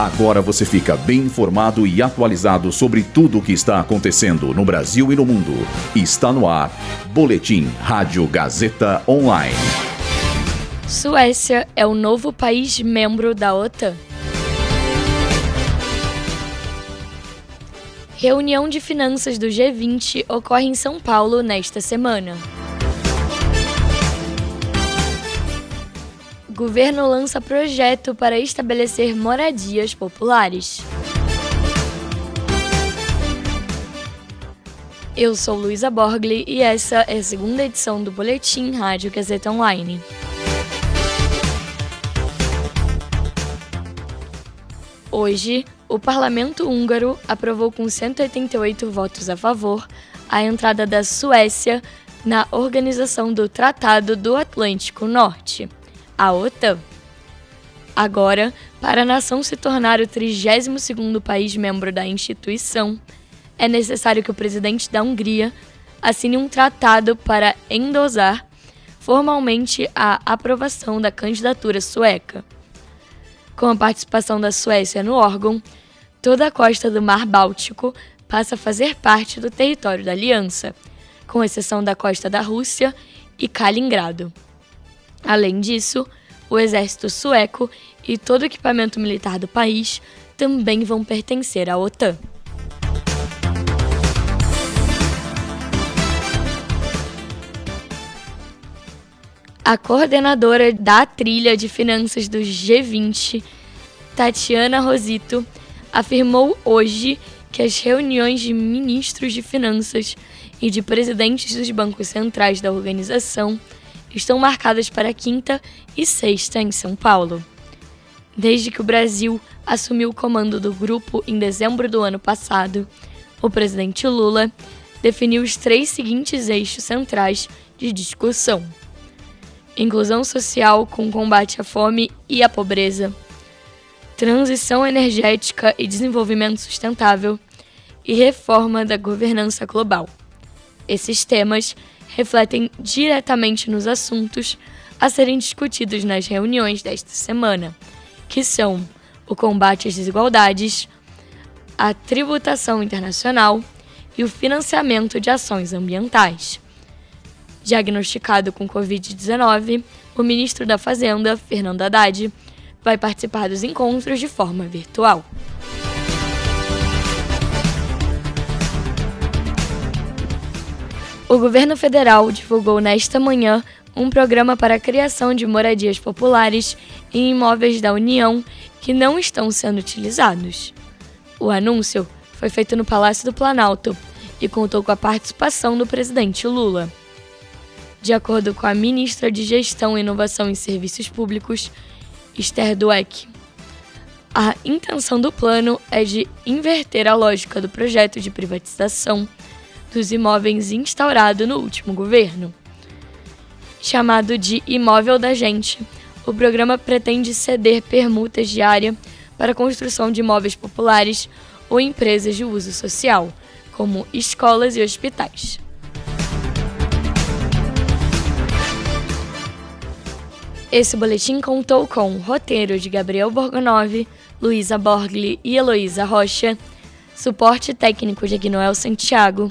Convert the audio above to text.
Agora você fica bem informado e atualizado sobre tudo o que está acontecendo no Brasil e no mundo. Está no ar. Boletim Rádio Gazeta Online. Suécia é o novo país membro da OTAN. Reunião de finanças do G20 ocorre em São Paulo nesta semana. Governo lança projeto para estabelecer moradias populares. Eu sou Luísa Borgli e essa é a segunda edição do Boletim Rádio Gazeta Online. Hoje, o parlamento húngaro aprovou com 188 votos a favor a entrada da Suécia na Organização do Tratado do Atlântico Norte a OTAN. Agora, para a nação se tornar o 32º país membro da instituição, é necessário que o presidente da Hungria assine um tratado para endosar formalmente a aprovação da candidatura sueca. Com a participação da Suécia no órgão, toda a costa do Mar Báltico passa a fazer parte do território da aliança, com exceção da costa da Rússia e Kaliningrado. Além disso, o exército sueco e todo o equipamento militar do país também vão pertencer à OTAN. A coordenadora da trilha de finanças do G20, Tatiana Rosito, afirmou hoje que as reuniões de ministros de finanças e de presidentes dos bancos centrais da organização estão marcadas para quinta e sexta em São Paulo. Desde que o Brasil assumiu o comando do grupo em dezembro do ano passado, o presidente Lula definiu os três seguintes eixos centrais de discussão: inclusão social com combate à fome e à pobreza, transição energética e desenvolvimento sustentável e reforma da governança global. Esses temas refletem diretamente nos assuntos a serem discutidos nas reuniões desta semana, que são o combate às desigualdades, a tributação internacional e o financiamento de ações ambientais. Diagnosticado com Covid-19, o ministro da Fazenda, Fernando Haddad, vai participar dos encontros de forma virtual. O governo federal divulgou nesta manhã um programa para a criação de moradias populares em imóveis da União que não estão sendo utilizados. O anúncio foi feito no Palácio do Planalto e contou com a participação do presidente Lula. De acordo com a ministra de Gestão, Inovação e Serviços Públicos, Esther Dweck, a intenção do plano é de inverter a lógica do projeto de privatização dos imóveis instaurado no último governo. Chamado de Imóvel da Gente, o programa pretende ceder permutas de área para a construção de imóveis populares ou empresas de uso social, como escolas e hospitais. Esse boletim contou com roteiro de Gabriel Borgonov, Luísa Borgli e Heloísa Rocha, suporte técnico de Agnoel Santiago,